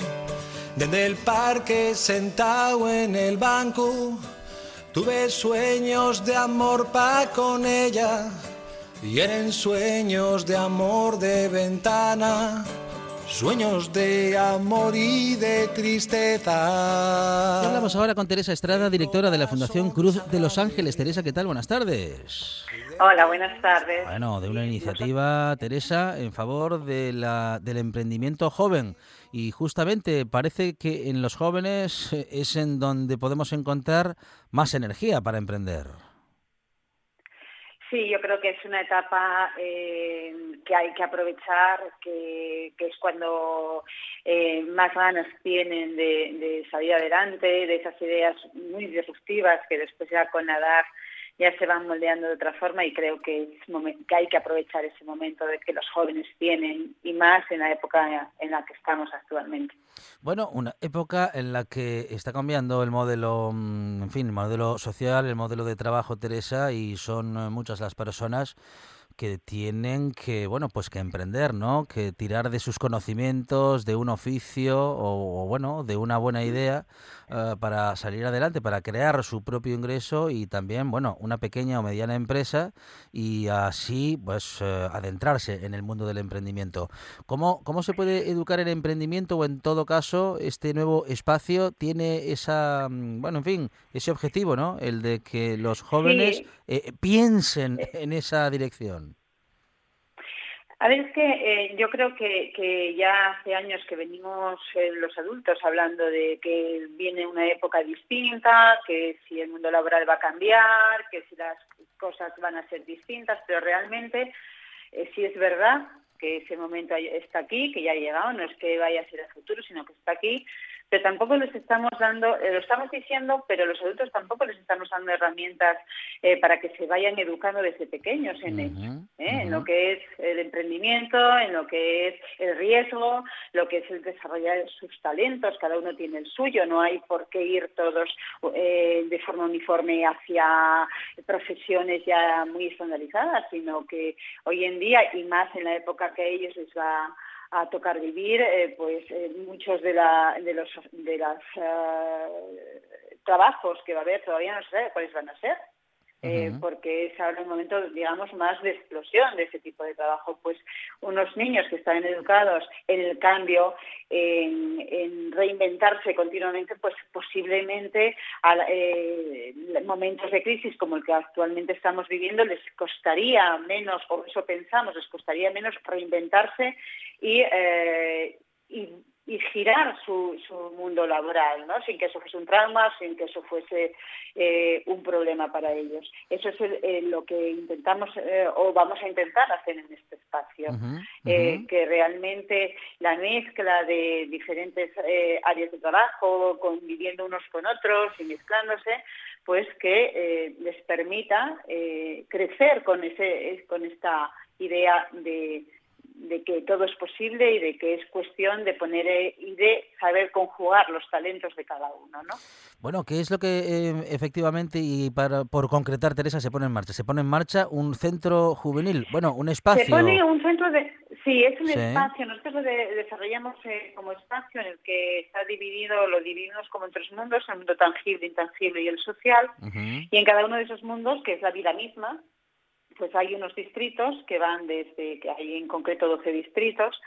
Desde el parque sentado en el banco, tuve sueños de amor pa' con ella. Y eran sueños de amor de ventana, sueños de amor y de tristeza. Y hablamos ahora con Teresa Estrada, directora de la Fundación Cruz de Los Ángeles. Teresa, ¿qué tal? Buenas tardes. Hola, buenas tardes. Bueno, de una iniciativa, Teresa, en favor de la, del emprendimiento joven. Y justamente parece que en los jóvenes es en donde podemos encontrar más energía para emprender. Sí, yo creo que es una etapa eh, que hay que aprovechar, que, es cuando eh, más ganas tienen de, de, salir adelante, de esas ideas muy disruptivas que después ya con la edad ya se van moldeando de otra forma y creo que, es que hay que aprovechar ese momento de que los jóvenes tienen y más en la época en la que estamos actualmente. Bueno, una época en la que está cambiando el modelo, mm, en fin, el modelo social, el modelo de trabajo, Teresa, y son eh, muchas las personas que tienen que, bueno, pues que emprender, ¿no? Que tirar de sus conocimientos, de un oficio o, o, bueno, de una buena idea eh, para salir adelante, para crear su propio ingreso y también, bueno, una pequeña o mediana empresa y así, pues, eh, adentrarse en el mundo del emprendimiento. ¿Cómo, ¿Cómo se puede educar en emprendimiento o en todo caso este nuevo espacio tiene esa, mm, bueno, en fin, ese objetivo, ¿no? El de que los jóvenes Sí. eh, piensen en esa dirección. A ver, es que eh, yo creo que, ya hace años que venimos eh, los adultos hablando de que viene una época distinta, que si el mundo laboral va a cambiar, que si las cosas van a ser distintas, pero realmente eh, sí es verdad que ese momento está aquí, que ya ha llegado, no es que vaya a ser el futuro, sino que está aquí, pero tampoco les estamos dando, eh, lo estamos diciendo, pero los adultos tampoco les estamos dando herramientas eh, para que se vayan educando desde pequeños en ello, ¿eh? en lo que es el emprendimiento, en lo que es el riesgo, lo que es el desarrollar sus talentos, cada uno tiene el suyo, no hay por qué ir todos eh, de forma uniforme hacia profesiones ya muy estandarizadas, sino que hoy en día, y más en la época que a ellos les va a tocar vivir, eh, pues eh, muchos de, la, de los de las, eh, trabajos que va a haber todavía no se sabe cuáles van a ser. Eh, porque es ahora un momento, digamos, más de explosión de ese tipo de trabajo. Pues unos niños que están educados en el cambio, en, en reinventarse continuamente, pues posiblemente a eh, momentos de crisis como el que actualmente estamos viviendo les costaría menos, o eso pensamos, les costaría menos reinventarse y, eh, y, y girar su, su mundo laboral, ¿no? sin que eso fuese un trauma, sin que eso fuese eh, un problema para ellos. Eso es el- eh, lo que intentamos eh, o vamos a intentar hacer en este espacio, que realmente la mezcla de diferentes áreas de trabajo, conviviendo unos con otros y mezclándose, pues que les permita crecer con, ese, con esta idea de, de que todo es posible y de que es cuestión de poner eh, y de saber conjugar los talentos de cada uno, ¿no? Bueno, ¿qué es lo que eh, efectivamente y para por concretar Teresa se pone en marcha? Se pone en marcha un centro juvenil, bueno, un espacio. Se pone un centro de... Sí, es un Sí. espacio. Nosotros lo de- desarrollamos eh, como espacio en el que está dividido, lo dividimos como en tres mundos, el mundo tangible, intangible y el social. Y en cada uno de esos mundos, que es la vida misma, pues hay unos distritos que van desde, que hay en concreto 12 distritos,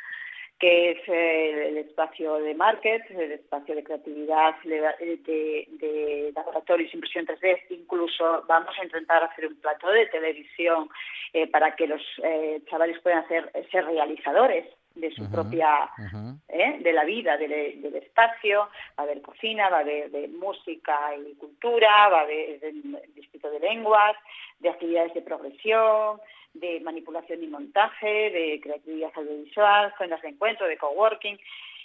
que es eh, el espacio de market, el espacio de creatividad, de, de, de laboratorios, impresión 3D, incluso vamos a intentar hacer un plató de televisión eh, para que los eh, chavales puedan hacer, ser realizadores de su propia ¿eh? de la vida, del, del espacio, va a haber cocina, va a haber de música y cultura, va a haber del distrito de lenguas, de actividades de progresión, de manipulación y montaje, de creatividad audiovisual, zonas de encuentro, de coworking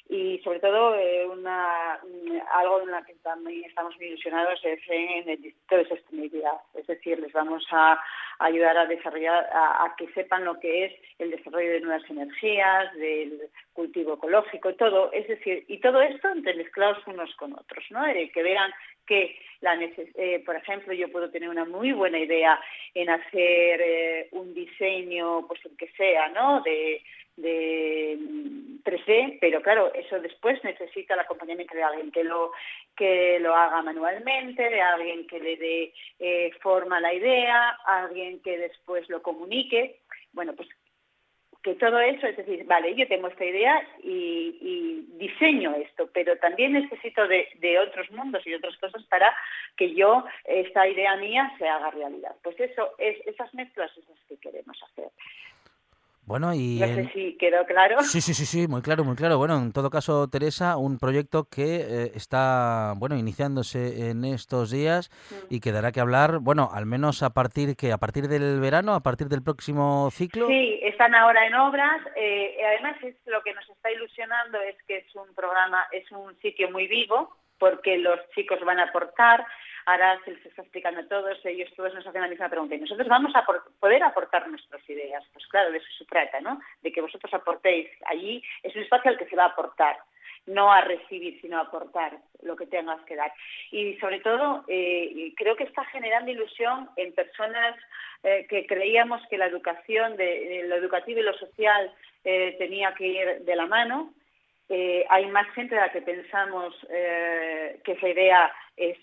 y sobre todo eh, una, mm, algo en lo que también estamos muy ilusionados es en el distrito de sostenibilidad, es decir, les vamos a ayudar a desarrollar, a, que sepan lo que es el desarrollo de nuevas energías, del cultivo ecológico, todo, es decir, y todo esto entremezclados unos con otros, ¿no? Eh, que vean que, la eh, por ejemplo, yo puedo tener una muy buena idea en hacer eh, un diseño, pues el que sea, ¿no? De, de mm, 3D, pero claro, eso después necesita el acompañamiento de alguien que lo que lo haga manualmente, de alguien que le dé eh, forma a la idea, alguien que después lo comunique. Bueno, pues que todo eso, es decir, vale, yo tengo esta idea y, diseño esto, pero también necesito de, de otros mundos y otras cosas para que yo, esta idea mía, se haga realidad. Pues eso, es, esas mezclas es las que queremos hacer. Bueno, y No sé si quedó claro. Sí, sí, sí, sí, muy claro, muy claro. Bueno, en todo caso, Teresa, un proyecto que eh, está, bueno, iniciándose en estos días y que dará que hablar, bueno, al menos a partir que a partir del verano, a partir del próximo ciclo. Sí, están ahora en obras. eh, además, es lo que nos está ilusionando es que es un programa, es un sitio muy vivo, porque los chicos van a aportar, ahora se les está explicando a todos, ellos todos nos hacen la misma pregunta, y nosotros vamos a poder aportar nuestras ideas. Pues claro, de eso se trata, ¿no? De que vosotros aportéis. Allí es un espacio al que se va a aportar no a recibir, sino a aportar lo que tengas que dar. Y sobre todo, eh, creo que está generando ilusión en personas eh, que creíamos que la educación, lo educativo y lo social eh, tenía que ir de la mano. Hay más gente de la que pensamos que esa idea es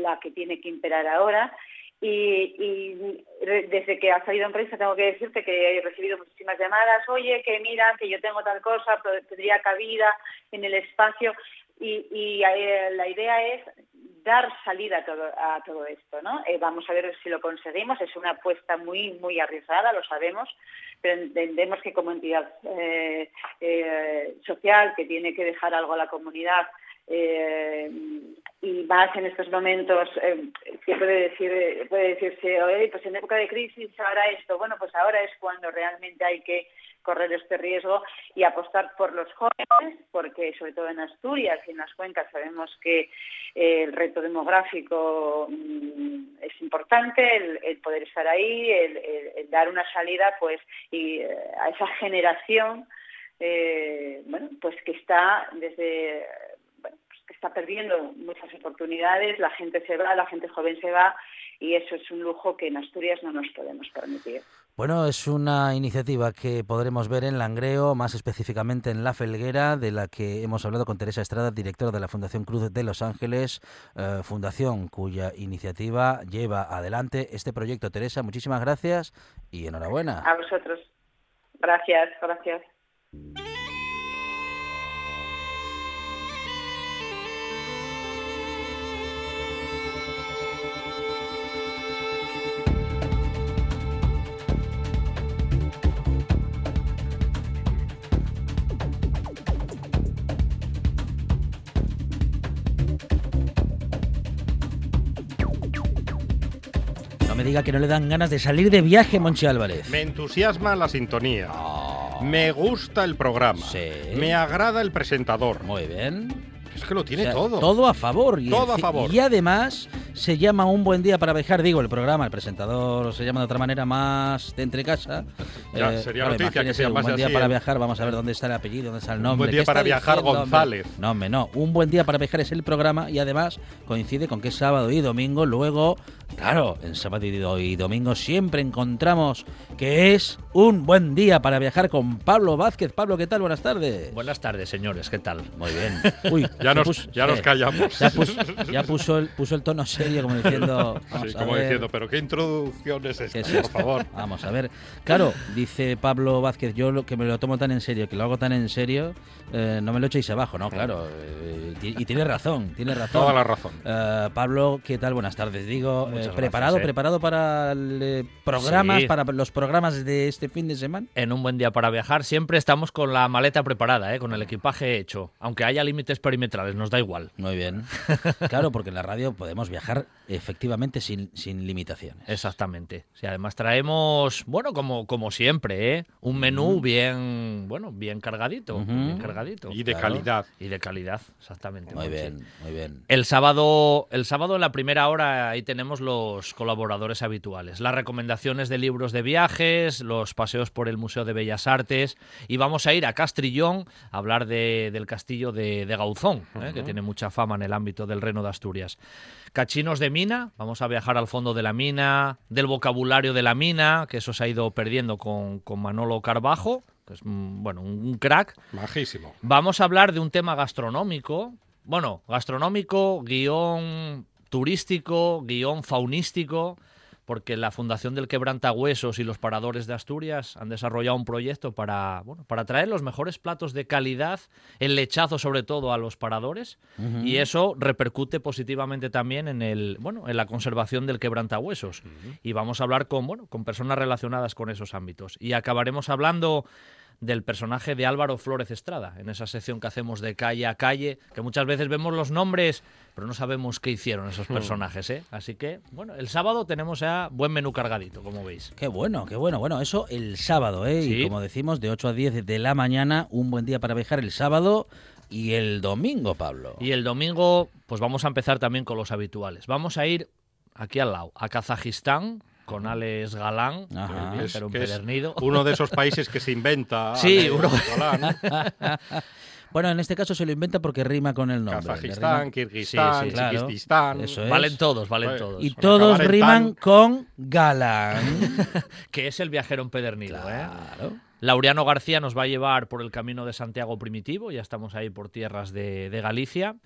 la que tiene que imperar ahora. Y, desde que ha salido en prensa tengo que decirte que he recibido muchísimas llamadas, oye, que mira, que yo tengo tal cosa, tendría cabida en el espacio. Y, eh, la idea es dar salida a todo, a todo esto, ¿no? Eh, vamos a ver si lo conseguimos. Es una apuesta muy, muy arriesgada, lo sabemos, pero entendemos que como entidad eh, social que tiene que dejar algo a la comunidad y más en estos momentos que puede decir puede decirse Oye, pues en época de crisis ahora esto bueno pues ahora es cuando realmente hay que correr este riesgo y apostar por los jóvenes porque sobre todo en Asturias y en las cuencas sabemos que eh, el reto demográfico mm, es importante el, poder estar ahí el, dar una salida pues y a esa generación bueno pues que está desde está perdiendo muchas oportunidades, la gente se va, la gente joven se va y eso es un lujo que en Asturias no nos podemos permitir. Bueno, es una iniciativa que podremos ver en Langreo, más específicamente en La Felguera, de la que hemos hablado con Teresa Estrada, directora de la Fundación Cruz de Los Ángeles, eh, fundación cuya iniciativa lleva adelante este proyecto. Teresa, muchísimas gracias y enhorabuena. A vosotros. Gracias, gracias. Diga que no le dan ganas de salir de viaje, Monchi Álvarez. Me entusiasma la sintonía. Me gusta el programa. Me agrada el presentador. Muy bien. Es que lo tiene todo. Todo a favor. Y todo a favor. Y además se llama Un buen día para viajar. Digo, el programa, el presentador se llama de otra manera más de entre casa. Ya, eh, sería noticia que sea Un buen día para ¿eh? viajar. Vamos a ver dónde está el apellido, dónde está el nombre. Un buen día para viajar, González. No, hombre, no. Un buen día para viajar es el programa y además coincide con que es sábado y domingo. Luego, claro, en sábado y domingo siempre encontramos que es un buen día para viajar con Pablo Vázquez. Pablo, ¿qué tal? Buenas tardes. Buenas tardes, señores. ¿Qué tal? Muy bien. Uy, ya nos, ya nos callamos. Ya, puso, el, puso el tono serio, como diciendo. sí, como diciendo, pero ¿qué introducción es esta, por favor? Vamos a ver. Claro, dice Pablo Vázquez, yo lo que me lo tomo tan en serio, que lo hago tan en serio, eh, no me lo echéis abajo, ¿no? Claro. Eh, y tiene razón, tiene razón. Toda la razón. Eh, Pablo, ¿qué tal? Buenas tardes. Digo, ¿preparado, preparado para programas, para los programas de este fin de semana? En un buen día para viajar siempre estamos con la maleta preparada, con el equipaje hecho. Aunque haya límites perimetrales, nos da igual. Muy bien. claro, porque en la radio podemos viajar efectivamente sin, sin limitaciones. Exactamente. Si además traemos, bueno, como, como siempre, ¿eh? un menú bien, bueno, bien cargadito, bien cargadito. Y de calidad. Y de calidad, exactamente. Muy bien, muy bien. El sábado, el sábado en la primera hora ahí tenemos los colaboradores habituales, las recomendaciones de libros de viajes, los paseos por el Museo de Bellas Artes y vamos a ir a Castrillón a hablar de, del castillo de, Gauzón, ¿eh? que tiene mucha fama en el ámbito del Reino de Asturias. Cachinos de mina, vamos a viajar al fondo de la mina, del vocabulario de la mina, que eso se ha ido perdiendo con, Manolo Carbajo, que es bueno, un crack. Majísimo. Vamos a hablar de un tema gastronómico, bueno, gastronómico, guion turístico, guion faunístico porque la Fundación del Quebrantahuesos y los Paradores de Asturias han desarrollado un proyecto para, bueno, para traer los mejores platos de calidad, el lechazo sobre todo a los paradores, y eso repercute positivamente también en el, bueno, en la conservación del quebrantahuesos. Y vamos a hablar con, bueno, con personas relacionadas con esos ámbitos. Y acabaremos hablando del personaje de Álvaro Flórez Estrada, en esa sección que hacemos de calle a calle, que muchas veces vemos los nombres, pero no sabemos qué hicieron esos hmm. personajes, ¿eh? Así que, bueno, el sábado tenemos ya buen menú cargadito, como veis. Qué bueno, qué bueno. Bueno, eso el sábado, ¿eh? Y como decimos, de 8 a 10 de la mañana, un buen día para viajar el sábado. Y el domingo, Pablo. Y el domingo, pues vamos a empezar también con los habituales. Vamos a ir aquí al lado, a Kazajistán, con Alex Galán, que Es- un que es pedernito. uno de esos países que se inventa. Sí, uno- Galán. Bueno, en este caso se lo inventa porque rima con el nombre. Kazajistán, Kirguistán, Sí, sí, claro. Chiquististán. Eso es. Valen todos, valen Pues, todos. Y todos riman con Galán. Que es el viajero empedernido, ¿eh? Claro. Laureano García nos va a llevar por el camino de Santiago Primitivo, ya estamos ahí por tierras de, de Galicia.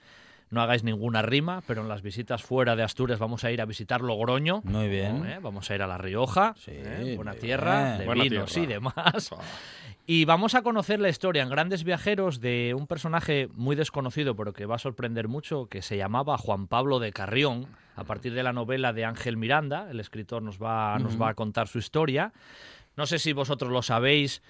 No hagáis ninguna rima, pero en las visitas fuera de Asturias vamos a ir a visitar Logroño. Muy bien. ¿eh? Vamos a ir a La Rioja, Sí, ¿eh? buena tierra, bien. de Buena vinos tierra. y demás. Y vamos a conocer la historia en Grandes Viajeros de un personaje muy desconocido, pero que va a sorprender mucho, que se llamaba Juan Pablo de Carrión, a partir de la novela de Ángel Miranda. El escritor nos va, nos va a contar su historia. No sé si vosotros lo sabéis,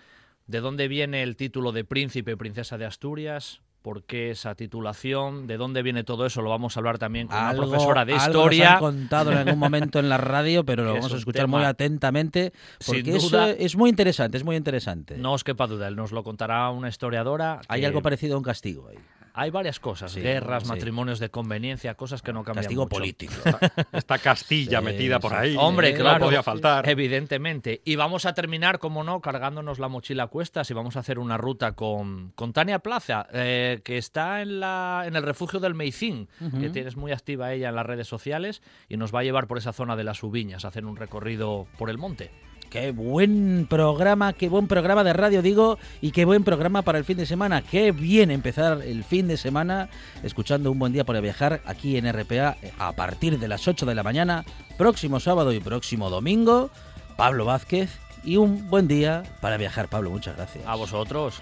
de dónde viene el título de príncipe y princesa de Asturias. ¿Por qué esa titulación? ¿De dónde viene todo eso? Lo vamos a hablar también con Algo- una profesora de algo nos historia. han contado en algún momento en la radio, pero lo vamos a escuchar muy atentamente porque sin eso es muy interesante, es muy interesante. No os quepa duda, él nos lo contará una historiadora. Hay que- algo parecido a un castigo ahí. Hay varias cosas, Sí, guerras, sí. matrimonios de conveniencia, cosas que no cambian Castigo mucho. político. Está Castilla Sí, metida por ahí. Hombre, claro. No podía faltar. Evidentemente. Y vamos a terminar, como no, cargándonos la mochila a cuestas y vamos a hacer una ruta con, con Tania Plaza, eh, que está en, la, en el refugio del Meicín, que tienes muy activa ella en las redes sociales y nos va a llevar por esa zona de las Ubiñas a hacer un recorrido por el monte. Qué buen programa, qué buen programa de radio digo y qué buen programa para el fin de semana. Qué bien empezar el fin de semana escuchando un buen día para viajar aquí en RPA a partir de las 8 de la mañana, próximo sábado y próximo domingo. Pablo Vázquez y un buen día para viajar. Pablo, muchas gracias. A vosotros.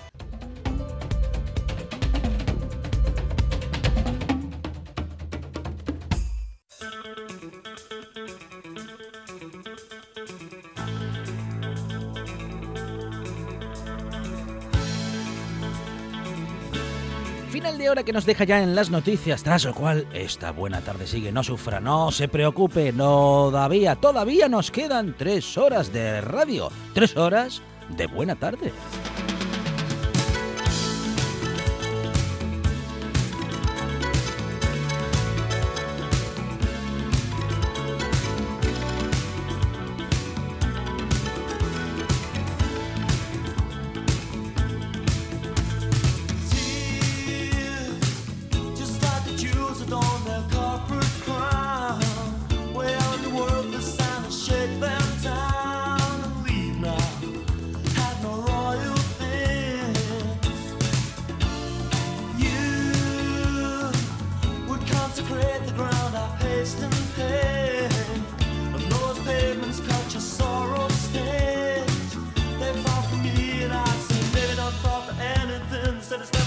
De hora que nos deja ya en las noticias, tras lo cual esta buena tarde sigue. No sufra, no se preocupe, no todavía, todavía nos quedan tres horas de radio, tres horas de buena tarde.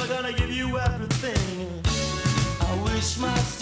gonna give you everything. I wish myself.